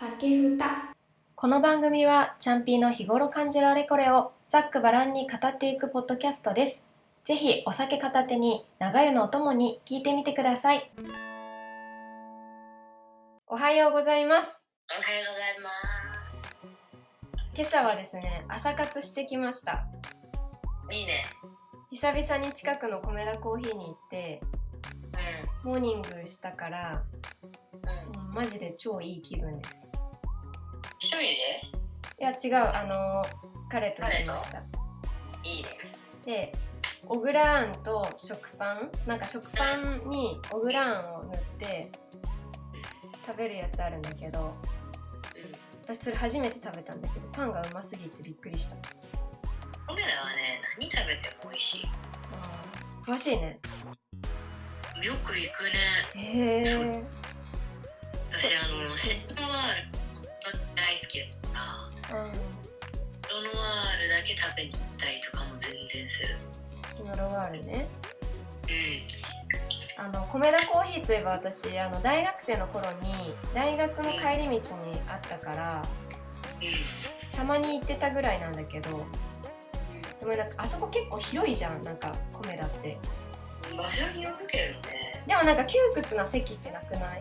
酒ふたこの番組はチャンピーの日頃感じるあれこれをざっくばらんに語っていくポッドキャストです。ぜひお酒片手に長湯のお供に聞いてみてください。おはようございます。おはようございま今朝はですね、朝活してきました。す。いいね。久々に近くの米田コーヒーに行って、モーニングしたから、うん。マジで超いい気分です。一人で？いや違う、あの彼と行きました。いいね。でオグラーンと食パン？なんか食パンにオグラーンを塗って食べるやつあるんだけどうん。私それ初めて食べたんだけどパンがうますぎてびっくりした俺らはね、何食べても美味しい。あー詳しいねよく行くね。へえ私、あの、シノワール、大好きだから、うんロノワールだけ食べに行ったりとかも全然する。キノロワールねうん。あの米田コーヒーといえば私あの大学生の頃に大学の帰り道にあったからうたまに行ってたぐらいなんだけどでもなんかあそこ結構広いじゃんなんか米田ってん。場所によるけどね。でもなんか窮屈な席ってなくない？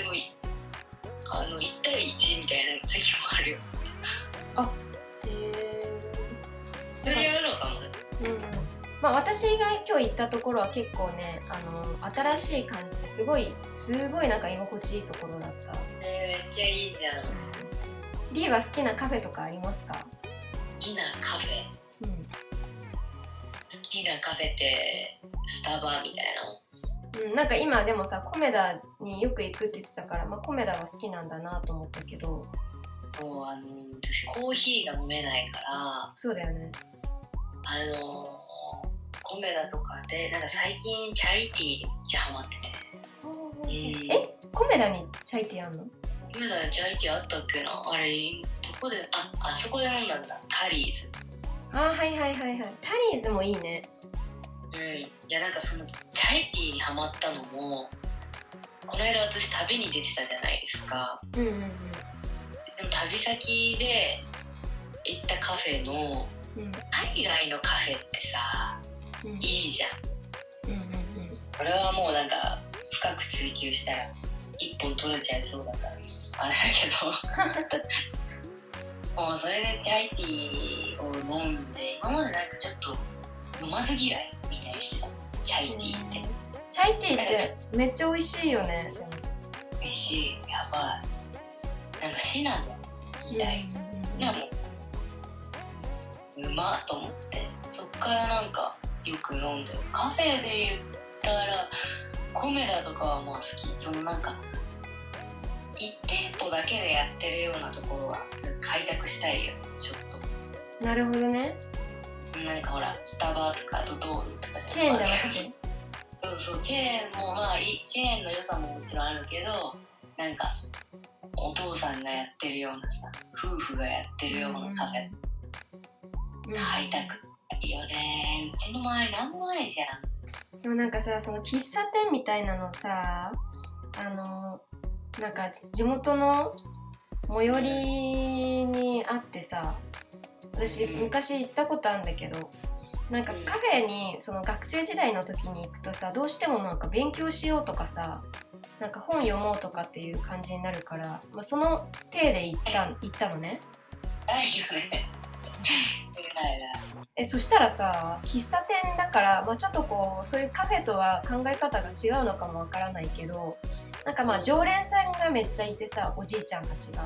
でもい、あの、1対1みたいな席もあるよ。へそれやるのかも。えうんまあ私が今日行ったところは結構ねあの新しい感じですごいすごいなんか居心地いいところだった、えー、めっちゃいいじゃん。好リーは好きなカフェとかありますか？きなカフェ。うん好きなカフェってスタバみたいなうん、なんか今でもさコメダによく行くって言ってたから、まあ、コメダは好きなんだなと思ったけど。もうあの私コーヒーが飲めないから。そうだよね。あのコメダとかでなんか最近チャイティーにめっちゃハマってて。うんえ？コメダにチャイティーあんの？コメダにチャイティーあったっけな？あれどこでああそこで飲んだんだ。タリーズ。あーはいはいはいはい。タリーズもいいねうん。いやなんかそのチャイティーにハマったのもこの間私旅に出てたじゃないですか。うんうんうん。でも旅先で行ったカフェのうん。海外のカフェってさうん。いいじゃん。うんうんうん。これはもうなんか深く追求したら一本取れちゃいそうだからあれだけど。もうそれでチャイティーを飲んで今までなんかちょっと飲まず嫌いチャイティーって。チャイティーってめっちゃ美味しいよね。美味しい。やばい。なんかシナモンみたい。なもんうまっと思って。そっからなんかよく飲んでる。カフェで言ったらコメダとかはまあ好き。そのなんか1店舗だけでやってるようなところは開拓したいよ。ちょっなるほどね。となんかほらスタバとかドトールとかチェーンじゃなくて？そうそうチェーンもまあチェーンの良さももちろんあるけどなんかお父さんがやってるようなさ夫婦がやってるようなカフェ。うん。開拓いいよね。うちの周りなんもないじゃん。でもなんかさその喫茶店みたいなのさあのなんか地元の最寄りにあってさ私うん。昔行ったことあるんだけどなんかカフェにその学生時代の時に行くとさどうしてもなんか勉強しようとかさなんか本読もうとかっていう感じになるから、まあ、その体で行った行ったのね。えそしたらさ喫茶店だから、まあ、ちょっとこうそういうカフェとは考え方が違うのかもわからないけどなんかまあ常連さんがめっちゃいてさおじいちゃんたちが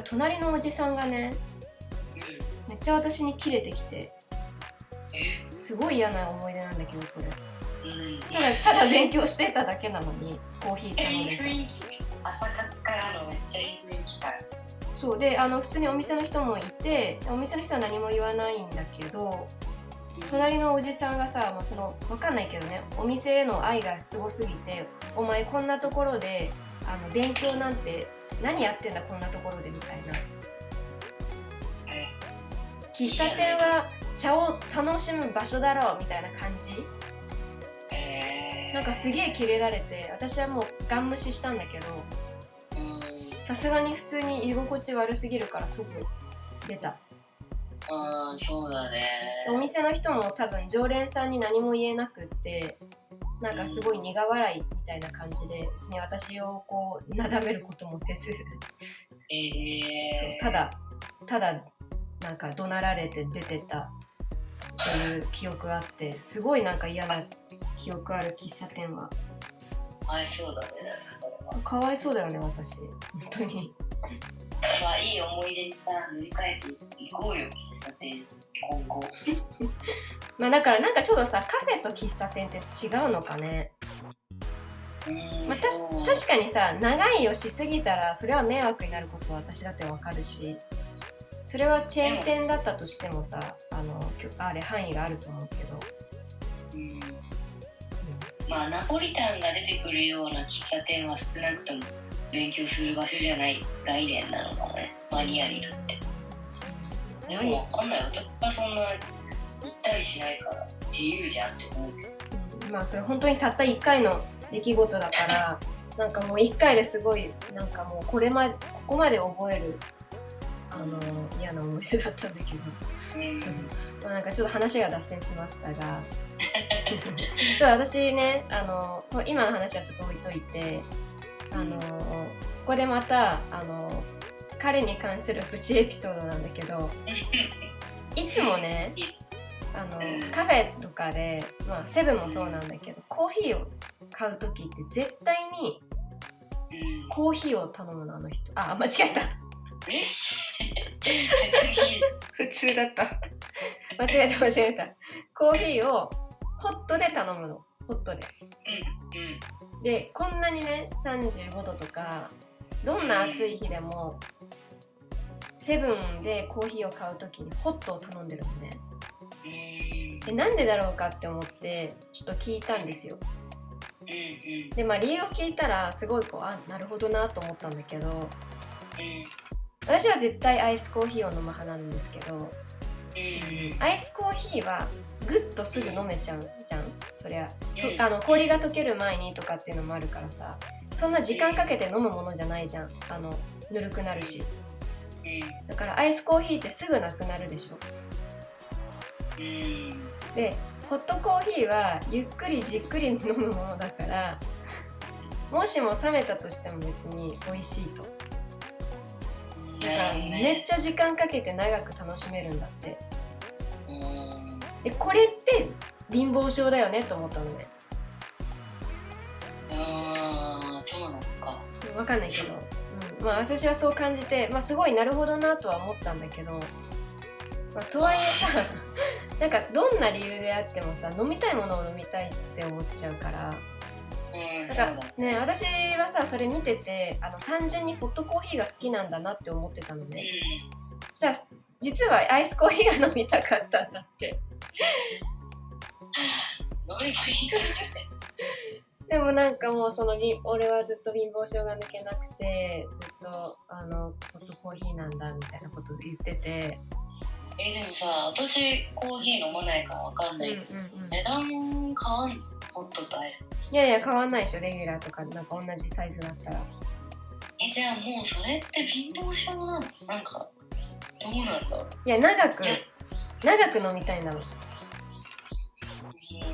したら隣のおじさんがねめっちゃ私にキレてきてえ？すごい嫌な思い出なんだけどこれ。うん。ただただ勉強してただけなのにコーヒー頼ん。でさ朝活からの？めっちゃいい雰囲気からそう。であの普通にお店の人もいてお店の人は何も言わないんだけど隣のおじさんがさ、まあ、そのわかんないけどねお店への愛がすごすぎて「お前こんなところであの勉強なんて何やってんだこんなところで」みたいな。え喫茶店は茶を楽しむ場所だろうみたいな感じ。えなんかすげえキレられて私はもうガン無視したんだけどうん。さすがに普通に居心地悪すぎるから即出た。ああそうだね。お店の人も多分常連さんに何も言えなくってなんかすごい苦笑いみたいな感じで別に私をこうなだめることもせず。えそうえただただなんか怒鳴られて出てたという記憶があってすごいなんか嫌な記憶ある喫茶店は。あいそうだねかわいそうだよね私。本当にまあいい思い出にさ塗り替えていこうよ喫茶店今後。まあだからなんかちょっとさカフェと喫茶店って違うのかね。うんまあ、た確かにさ長いをしすぎたらそれは迷惑になることは私だってわかるしそれはチェーン店だったとしてもさあのあれ範囲があると思うけど、うん。まあナポリタンが出てくるような喫茶店は少なくとも勉強する場所じゃない概念なのかもね。マニアにとって。でもわかんない。私はそんな行ったりしないから自由じゃんって思うけど。うんまあそれ本当にたった1回の出来事だから なんかもう1回ですごいなんかもうこれまでここまで覚えるあの嫌な思い出だったんだけど。うん。まあ、なんかちょっと話が脱線しましたが。ちょっと私ねあの今の話はちょっと置いといてあのここでまたあの彼に関するプチエピソードなんだけど いつもねあのうん。カフェとかで、まあ、セブンもそうなんだけどコーヒーを買う時って絶対にうん。コーヒーを頼むのあの人。あ間違えた。普通だった。間違えた間違えた。コーヒーをホットで頼むのホットでうんでこんなにね35度とかどんな暑い日でもセブンでコーヒーを買う時にホットを頼んでるのね。うん。でなんでだろうかって思ってちょっと聞いたんですよ。うんうん。でまあ理由を聞いたらすごいこうあなるほどなと思ったんだけどうん。私は絶対アイスコーヒーを飲む派なんですけどうんアイスコーヒーはぐっとすぐ飲めちゃうじゃん。そりゃ。あの氷が溶ける前にとかっていうのもあるからさ。そんな時間かけて飲むものじゃないじゃん。あのぬるくなるし。うん。だからアイスコーヒーってすぐなくなるでしょ。うん。でホットコーヒーはゆっくりじっくり飲むものだからもしも冷めたとしても別に美味しいと。だからめっちゃ時間かけて長く楽しめるんだって。うんでこれって貧乏症だよねと思ったのね。ああそうなのか。わかんないけど、うん、まあ私はそう感じて、まあ、すごいなるほどなとは思ったんだけど、まあ、とはいえさ なんかどんな理由であってもさ飲みたいものを飲みたいって思っちゃうから。うんなんかね。私はさそれ見ててあの単純にホットコーヒーが好きなんだなって思ってたのねそしたら実はアイスコーヒーが飲みたかったんだって。でもなんかもうそのび俺はずっと貧乏症が抜けなくてずっとあのホットコーヒーなんだみたいなことを言ってて。えでもさ私コーヒー飲まないからわかんない。けど、うんうんうん。値段変わんのホットとアイス。いやいや変わんないでしょ。レギュラーとかなんか同じサイズだったら。えじゃあもうそれって貧乏症なのなんかどうなんだいや長く長く飲みたいんだもん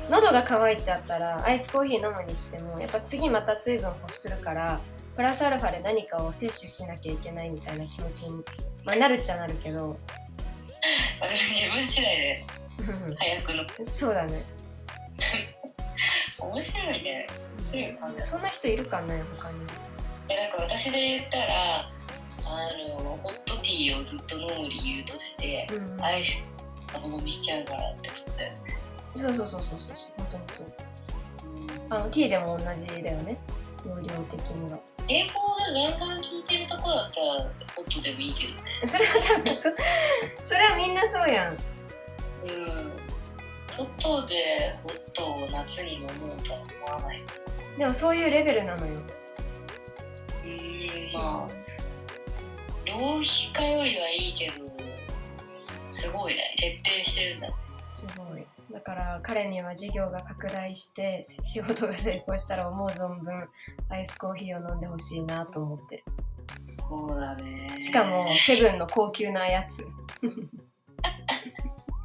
喉が渇いちゃったらアイスコーヒー飲むにしてもやっぱ次また水分欲するからプラスアルファで何かを摂取しなきゃいけないみたいな気持ちに、まあ、なるっちゃなるけど。私自分次第で早くのそうだね。面白いね。そういう感じそんな人いるかね他に。えなんか私で言ったらあのホットティーをずっと飲む理由としてうん。アイスお飲みしちゃうからってことだよね。そうそうそうそうそう本当にそう。うん。あのティーでも同じだよね。容量的には。英語がガンガン聞いてるとこだったらホットでもいいけどね。それは多分そ それはみんなそうやん。うん。外でホットを夏に飲もうとは思わない。でもそういうレベルなのよ。うんまあ浪費家よりはいいけどすごいね。徹底してるんだ。すごい。だから彼には事業が拡大してし仕事が成功したら思う存分アイスコーヒーを飲んでほしいなと思って。そうだね。しかもセブンの高級なやつ。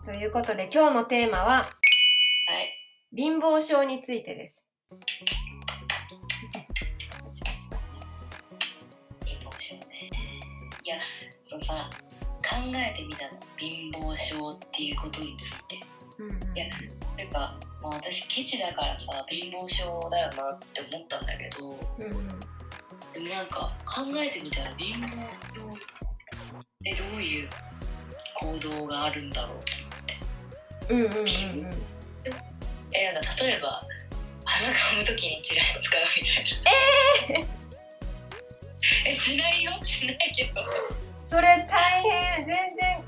ということで今日のテーマははい。貧乏症についてですいやそのさ考えてみたの。貧乏症っていうことについて。うんうん。いやなんか、まあ、私ケチだからさ貧乏症だよなって思ったんだけど。うんうん。でもなんか考えてみたら貧乏症ってどういう行動があるんだろうと思って。うんうんうんうん。えなんか例えば鼻かむ時にチラシ使うみたいな。えー、えしないよ？しないけど。それ大変。全然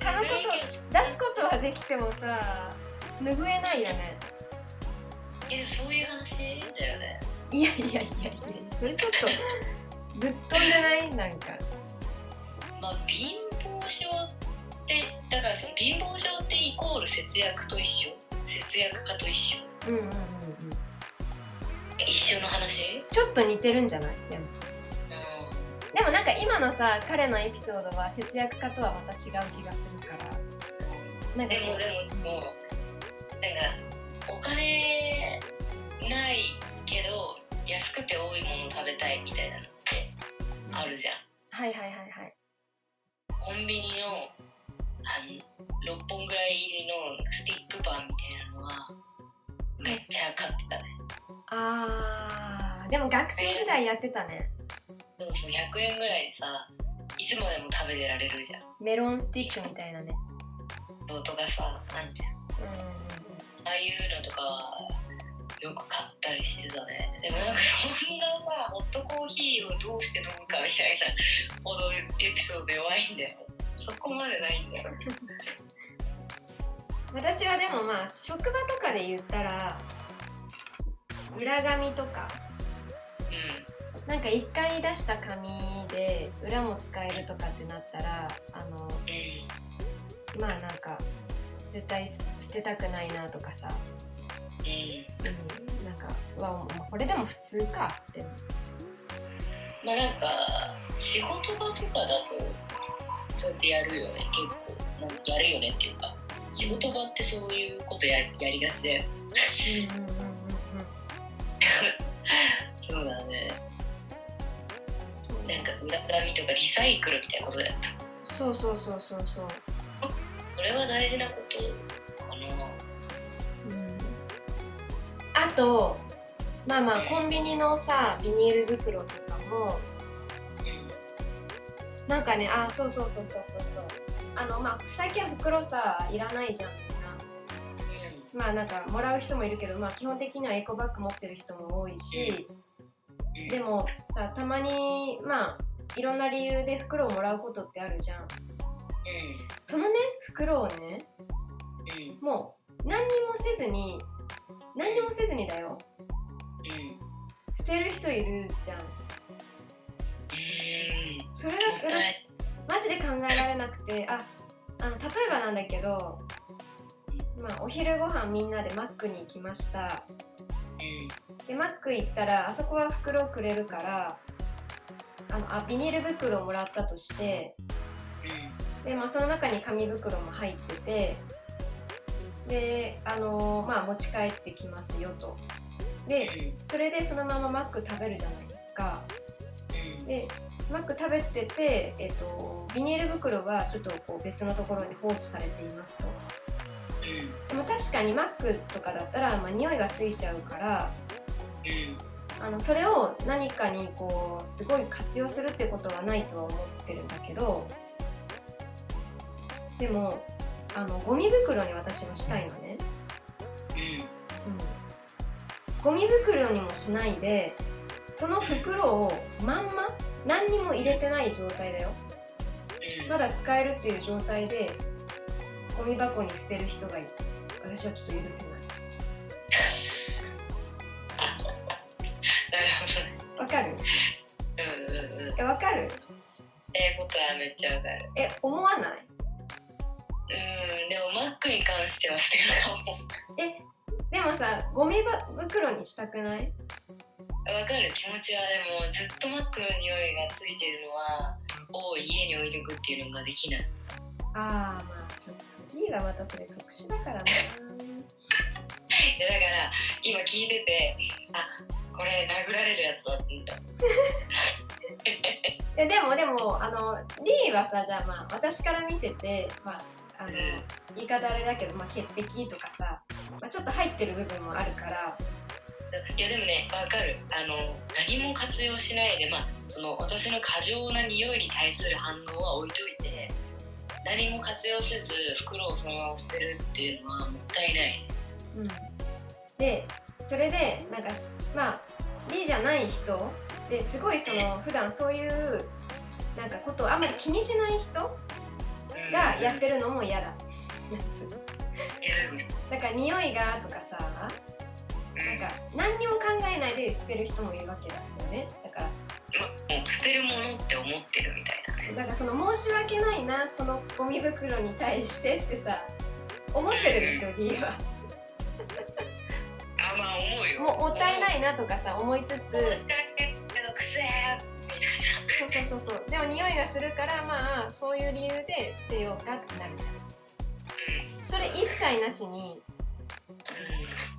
噛むこと出すことはできてもさ拭えないよね。えそういう話だよね。いやいやいやいやそれちょっとぶっ飛んでない？なんか。まあ貧乏症ってだからその貧乏症ってイコール節約と一緒？節約家と一緒？うんうんうんうん。え一緒の話？ちょっと似てるんじゃない？でも。うでもなんか今のさ彼のエピソードは節約家とはまた違う気がするから。なんかんでもでももうなんかお金ないけど安くて多いもの食べたいみたいなのってあるじゃん。はいはいはいはい。コンビニのあの6本ぐらい入りのスティックパンみたいなのはめっちゃ買ってたね。あーでも学生時代やってたねそうそう100円ぐらいでさいつまでも食べてられるじゃん。メロンスティックみたいなね。そうとかさなんじゃんうんああいうのとかはよく買ったりしてたね。でもなんかそんなさホットコーヒーをどうして飲むかみたいなほどエピソード弱いんだよ。そこまでないんだよ 私はでもまあ職場とかで言ったら裏紙とか。うなんか1回出した紙で裏も使えるとかってなったらあのまあなんか絶対捨てたくないなとかさ、うんうん、なんかうわこれでも普通かってまあなんか仕事場とかだとそうやってやるよね結構。やるよねっていうか仕事場ってそういうことややりがちだよ。うんうんうんうん。そうだねなんか裏紙とかリサイクルみたいなことだよそうそうそうそうそう、これは大事なことかな。うん、あとまあまあコンビニのさビニール袋とかもなんかねあそうそうそうそうそうそう。あのまあ最近は袋さいらないじゃん。みん。なまあなんかもらう人もいるけどまあ基本的にはエコバッグ持ってる人も多いしうんでもさたまにまあいろんな理由で袋をもらうことってあるじゃん。そのね袋をねうん。うんもう何にもせずに何にもせずにだよ。うん。捨てる人いるじゃん。うん。それが私マジで考えられなくてああの例えばなんだけど、まあ、お昼ご飯みんなでマックに行きましたでマック行ったらあそこは袋をくれるからあのあビニール袋をもらったとしてで、まあ、その中に紙袋も入っててであのまあ持ち帰ってきますよと。でそれでそのままマック食べるじゃないですか。でマック食べてて、えっとビニール袋はちょっとこう別のところに放置されていますとでも確かにマックとかだったら、まあ、匂いがついちゃうからあのそれを何かにこうすごい活用するってことはないとは思ってるんだけどでもあのゴミ袋に私はしたいのね、うん、ゴミ袋にもしないでその袋をまんま何にも入れてない状態だよ。まだ使えるっていう状態でゴミ箱に捨てる人がいる私はちょっと許せない。なるほどねわかる？うんうんうん。えわかる？ええことはめっちゃわかる。え思わない？うんでもマックに関しては捨てるかも。でもさゴミ袋にしたくない？わかる。気持ちはでもずっとマックの匂いがついてるのはを家に置いておくっていうのができない。ああまあちょっと B がまたそれ特殊だからな。だから今聞いててあこれ殴られるやつだと思った。ででもでもあの D はさじゃあまあ私から見ててまああの言い方あれだけど、まあ、潔癖とかさ、まあ、ちょっと入ってる部分もあるから。いやでもねわかる。あの何も活用しないでまあその私の過剰な匂いに対する反応は置いといて何も活用せず袋をそのまま捨てるっていうのはもったいない。うんでそれでなんかまあ D じゃない人ですごいその普段そういうなんかことをあんまり気にしない人うん。がやってるのも嫌だ。やつえどういうこだから匂いがとかさとなんか何にも考えないで捨てる人もいるわけだよね。だから捨てるものって思ってるみたいなねだからその申し訳ないなこのゴミ袋に対してってさ思ってるでしょ D は。あまあ思うよ。ももったいないなとかさ思いつつ。申し訳ないけどくせーそうそうそうそう。でも匂いがするからまあそういう理由で捨てようかってなるじゃん。うんそれ一切なしに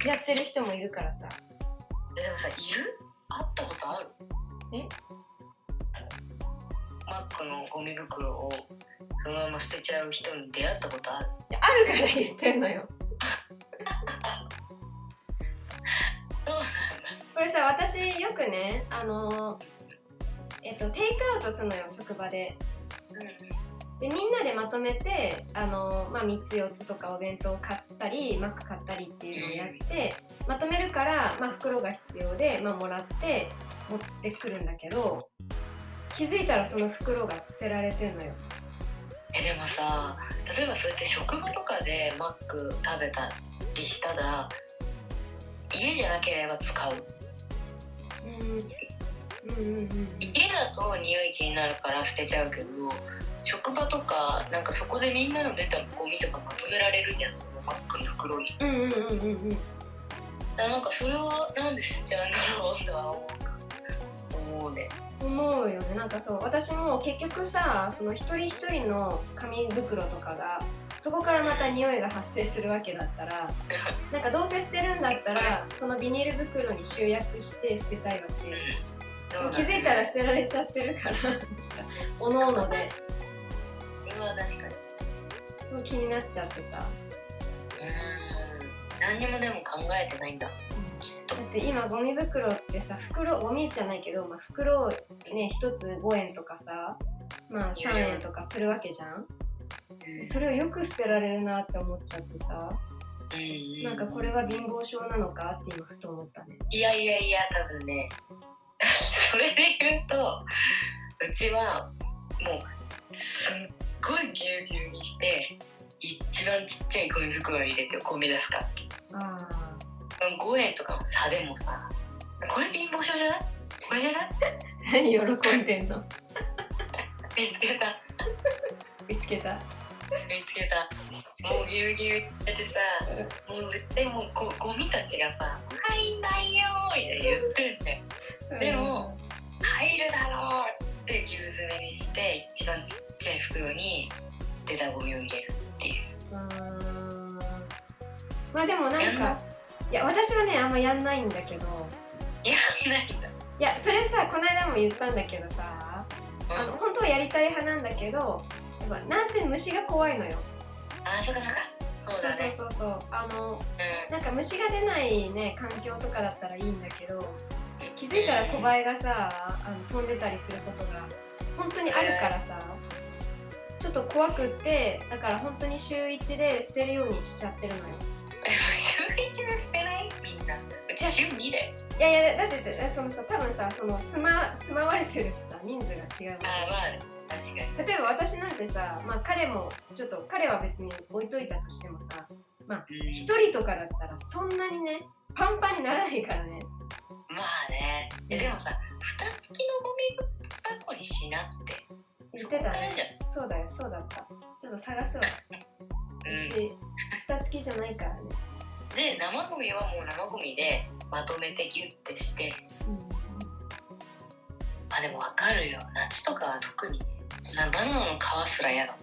やってる人もいるからさ。えでもさいる？会ったことある？え？マックのゴミ袋をそのまま捨てちゃう人に出会ったことある？あるから言ってんのよ。これさ私よくねあのえっとテイクアウトするのよ職場で。でみんなでまとめてあの、まあ、3つ4つとかお弁当を買ったりマック買ったりっていうのをやってまとめるから、まあ、袋が必要で、まあ、もらって持ってくるんだけど気づいたらその袋が捨てられてんのよ。えでもさ例えばそうやって職場とかでマック食べたりしたら家じゃなければ使う。うん。うんうんうん家だと匂い気になるから捨てちゃうけど職場とかなんかそこでみんなの出たゴミとかまとめられるじゃんそのマックの袋に。うんうんうんうんうん。なんかそれはなんで捨てちゃうんだろうとは思うねなんかそう私も結局さその一人一人の紙袋とかがそこからまた匂いが発生するわけだったら なんかどうせ捨てるんだったらそのビニール袋に集約して捨てたいわけ。そうだね。気づいたら捨てられちゃってるからおのおので。それは確かに。気になっちゃってさ。うーん。何にもでも考えてないんだだって今ゴミ袋ってさ袋ゴミじゃないけど、まあ、袋をね1つ5円とかさまあ3円とかするわけじゃん。それをよく捨てられるなって思っちゃってさ。うん。なんかこれは貧乏症なのかって今ふと思ったね。いやいやいや多分ね。それで言うとうちはもうすっごいぎゅうぎゅうにして一番ちっちゃいゴミ袋に入れてゴミ出すから。あ5円とかの差でもさこれ貧乏症じゃない？これじゃない？あ 何喜んでんの。見つけた。見つけた。見つけた。もうぎゅうぎゅうっててさもう絶対もうゴゴミたちがさ「入んないよ」って言ってんだよ。でも入るだろうって牛詰めにして一番ちっちゃい袋に出たゴミを入れるっていう。うーん。まあでもなんかいや私はねあんまやんないんだけど。やらないんだ。いやそれさこの間も言ったんだけどさあの本当はやりたい派なんだけどやっぱなんせ虫が怖いのよ。あそっかそっか。そうそうそうそうそう。あのうん。なんか虫が出ないね環境とかだったらいいんだけど気づいたら小バエがさあの飛んでたりすることが本当にあるからさちょっと怖くってだから本当に週1で捨てるようにしちゃってるのよ週一で捨てない？みんな。うち週2で。いやいやだってだってそのさ多分さその住ま住まわれてるさ人数が違うあまあね確かに。例えば私なんてさ、まあ、彼もちょっと彼は別に置いといたとしてもさうん。一人とかだったらそんなにねパンパンにならないからね。まあね。えでもさ蓋付きのゴミ箱にしなって。言ってたね。そうだよそうだった。ちょっと探すわ。うん。ち蓋付きじゃないからね、で生ゴミはもう生ゴミでまとめてギュッてして。あでもわかるよ。夏とかは特になバナナの皮すら嫌だ。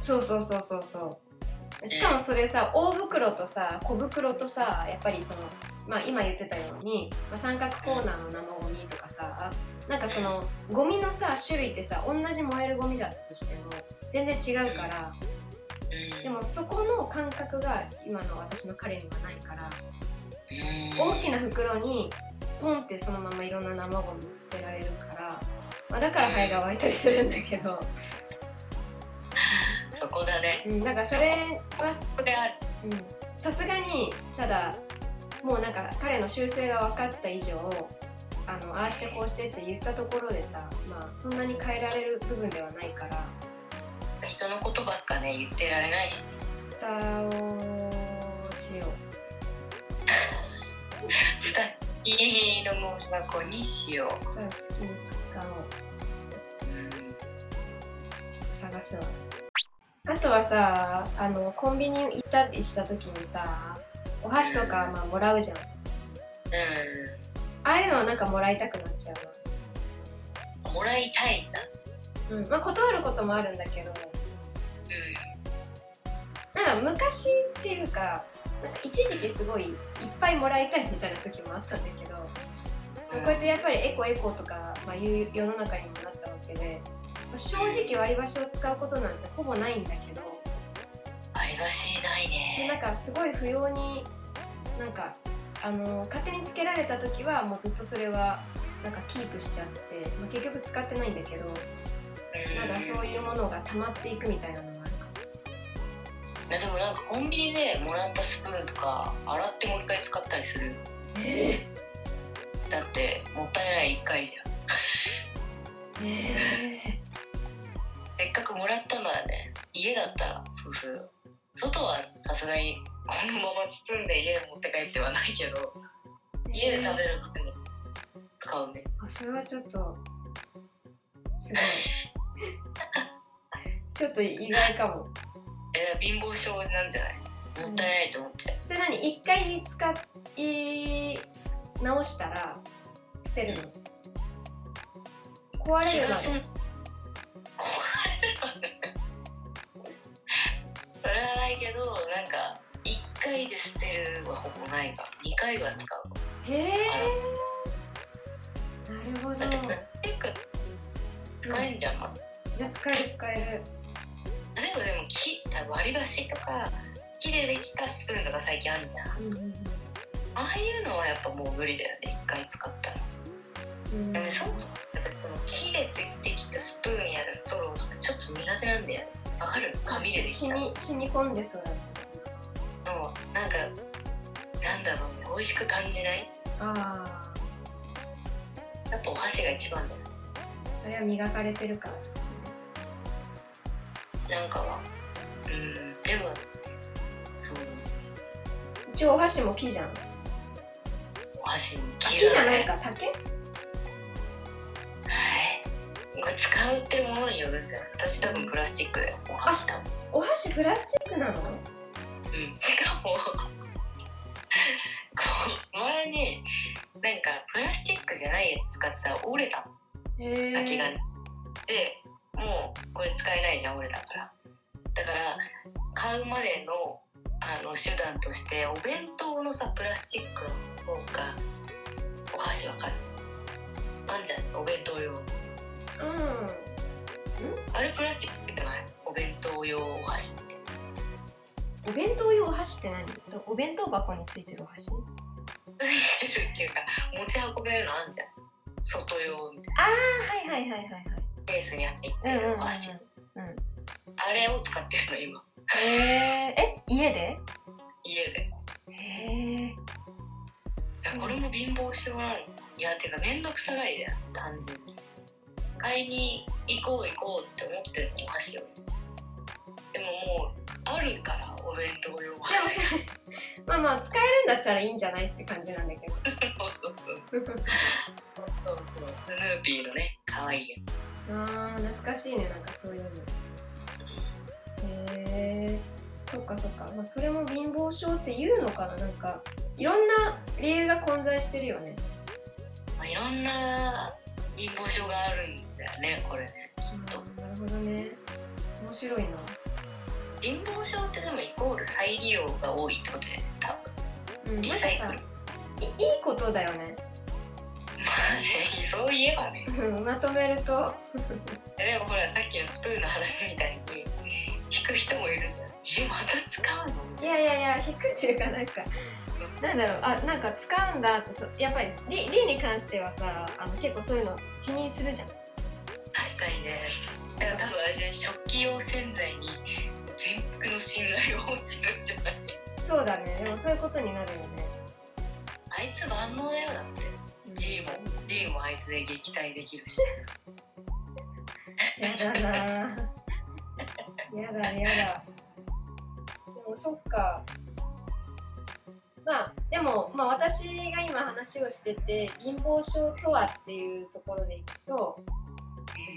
そうそうそうそうそう。しかもそれさ大袋とさ小袋とさやっぱりそのまあ今言ってたように、まあ、三角コーナーの生ゴミとかさなんかそのゴミのさ種類ってさ同じ燃えるゴミだったとしても全然違うからうんでもそこの感覚が今の私の彼にはないからうん大きな袋にポンってそのままいろんな生ゴミを捨てられるから、まあ、だからハエが湧いたりするんだけど、そこだね。うん、なんかそれはさすがにただもうなんか彼の修正が分かった以上あのああしてこうしてって言ったところでさまあそんなに変えられる部分ではないから人のことばっかね言ってられないしね。蓋をしよ二きのゴミ箱にしよう。蓋付きに使おう。ううん。ちょっと探すわあとはさあのコンビニ行ったりした時にさお箸とかまあもらうじゃん。あうん。あいうのはなんかもらいたくなっちゃうもらいたいんだ。なうん。まあ断ることもあるんだけどなんか昔っていうかなんか一時期すごいいっぱいもらいたいみたいな時もあったんだけど、うん。こうやってやっぱりエコエコとか、まあ、いう世の中にもなったわけで、まあ正直割り箸を使うことなんてほぼないんだけど割り箸ないでなんねかすごい不要になんかあの勝手につけられた時はもうずっとそれはなんかキープしちゃって、まあ、結局使ってないんだけどなんかそういうものが溜まっていくみたいないやでもなんかコンビニでもらったスプーンとか洗ってもう一回使ったりする。えだってもったいない一回じゃん。えせっかくもらったならね家だったらそうする。外はさすがにこのまま包んで家に持って帰ってはないけど家で食べる服に使うね。あそれはちょっとすごい。ちょっと意外かもえ貧乏症なんじゃない？もったいないと思っちゃう、それ何？一回使い直したら捨てるの？壊れるまで。それはないけどなんか1回で捨てるはほぼないが2回は使うへえなるほど。だってプラスチック使えんじゃん、まあいや使える使える。例えばでも木割り箸とか木でできたスプーンとか最近あるじゃん。うんうんああいうのはやっぱもう無理だよね1回使ったら。うん。でもそもそも私その木でできたスプーンやらストローとかちょっと苦手なんだよね。わかる？紙ででき染たみ染み込んでそう。のなんかなんだろうね美味しく感じない？あやっぱお箸が一番だよ。ああれは磨かれてるから。なんかはうんでもそう。一応お箸も木じゃん。お箸にあ木木じゃないか竹？はい。これ使うってものによるんじゃない私多分プラスチックだよお箸多分。お箸プラスチックなの？うん。しかも。こう前になんかプラスチックじゃないやつ使ってたら折れたの。へえ空きが。ねでもうこれ使えないじゃん俺だからだから買うまでのあの手段としてお弁当のさプラスチックの方がお箸わかる？あんじゃんお弁当用。うん。あれプラスチックじゃない？お弁当用お箸って。お弁当用お箸って何？お弁当箱についてるお箸？ついてるっていうか持ち運べるのあんじゃん。外用みたいああはいはいはいはいはい。なケースに入ってうんうんうんるお箸、うんあれを使ってるの今。へええ家で？家で。へえこれも貧乏症なのいやてか面倒くさがりだよ単純に。買いに行こう行こうって思ってるのお箸をでももうあるからお弁当用でも箸それまあまあ使えるんだったらいいんじゃないって感じなんだけど。そうそう。スヌーピーのね可愛いやつ。あー懐かしいねなんかそういうのへえそっかそっか、まあ、それも貧乏症っていうのかな。なんかいろんな理由が混在してるよね。まあ、いろんな貧乏症があるんだよねこれねきっと。うんなるほどね。面白いな。貧乏症ってでもイコール再利用が多いってことだよね多分。うんリサイクル。いいいことだよね。まあねそう言えばね。う んまとめると。でもほらさっきのスプーンの話みたいに引く人もいるじゃん。えまた使うの？いやいやいや引くっていうかなんかなんだろう。あなんか使うんだってそやっぱりリリに関してはさあの結構そういうの気にするじゃん。確かにね。だから多分あれじゃない食器用洗剤に全幅の信頼を持ってるんじゃない。そうだね。でもそういうことになるよね。あいつ万能だよだって。G も G もあいつで撃退できるし。やだなやだやだ。でもそっか。まあでも、まあ、私が今話をしてて貧乏症とはっていうところでいくと、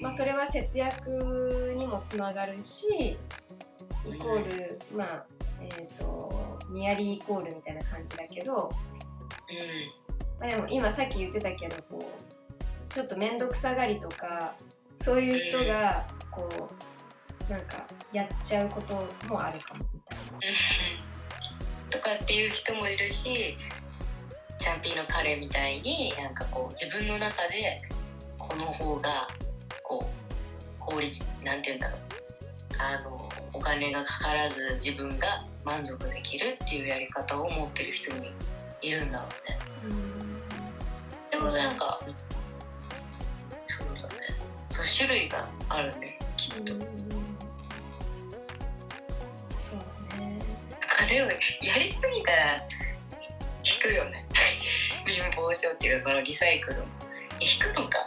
まあ、それは節約にもつながるしイコールまあえっ、とニアリーイコールみたいな感じだけど、まあ、でも今さっき言ってたけどこうちょっと面倒くさがりとかそういう人がこうなんかやっちゃうこともあるかもみたいな。とかっていう人もいるしチャンピーの彼みたいになんかこう自分の中でこの方がこう効率なんて言うんだろうあのお金がかからず自分が満足できるっていうやり方を持ってる人にいるんだろうね。でもなんかそうだねそう種類があるねきっと。でもやりすぎたら引くよね。貧乏症っていうかそのリサイクルも。引くのか。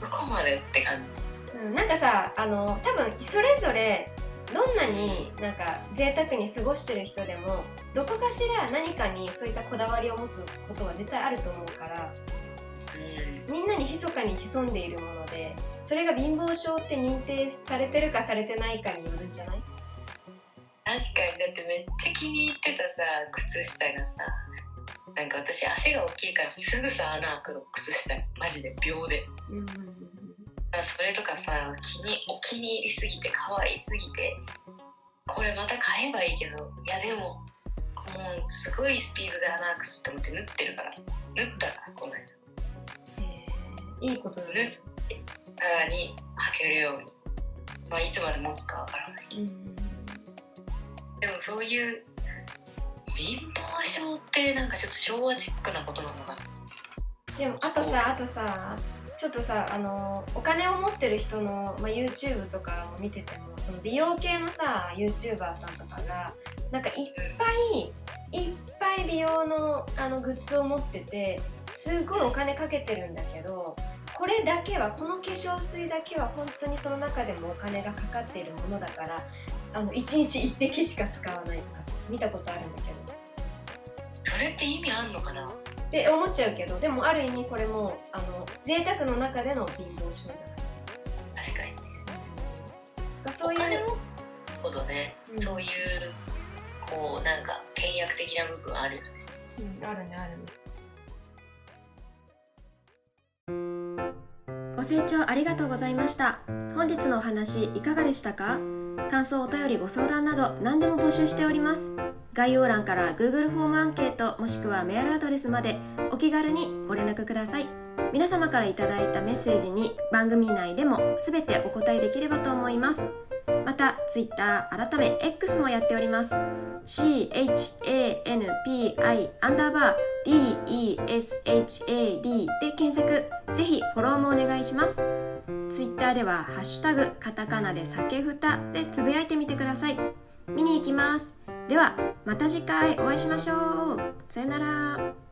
どこまでって感じ。うん、なんかさあの多分それぞれどんなになんか贅沢に過ごしてる人でもどこかしら何かにそういったこだわりを持つことは絶対あると思うからうん。みんなに密かに潜んでいるものでそれが貧乏症って認定されてるかされてないかによるんじゃない？確かにだってめっちゃ気に入ってたさ靴下がさなんか私足が大きいからすぐさ穴開くの靴下に。マジで秒で。うんそれとかさ気にお気に入りすぎて可愛すぎてこれまた買えばいいけどいやでももうすごいスピードで穴開くしと思って縫ってるから。縫ったらこの間いいことだ縫ってさらに履けるように。まあいつまで持つかわからないうんでもそういう貧乏症ってなんかちょっと昭和チックなことなのかな。でもあとさあとさちょっとさあのお金を持ってる人の、まあ、YouTube とかを見ててもその美容系のさ YouTuber さんとかがなんかいっぱいいっぱい美容のあのグッズを持っててすごいお金かけてるんだけどこれだけはこの化粧水だけは本当にその中でもお金がかかっているものだからあの1日1滴しか使わないとかさ見たことあるんだけど。それって意味あんのかな？って思っちゃうけどでもある意味これもあの贅沢の中での貧乏症じゃない。確かにね。そういうほどね、うん。そういうこうなんか倹約的な部分あるよね。うん、あるねあるね。ご清聴ありがとうございました。本日のお話いかがでしたか？感想お便りご相談など何でも募集しております。概要欄から Google フォームアンケートもしくはメールアドレスまでお気軽にご連絡ください。皆様からいただいたメッセージに番組内でも全てお答えできればと思います。また Twitter 改め X もやっております。CHANPI アンダーバー DESHAD で検索。ぜひフォローもお願いします。ツイッターでは「ハッシュタグカタカナで酒ふた」でつぶやいてみてください。見に行きます。ではまた次回お会いしましょう。さよなら。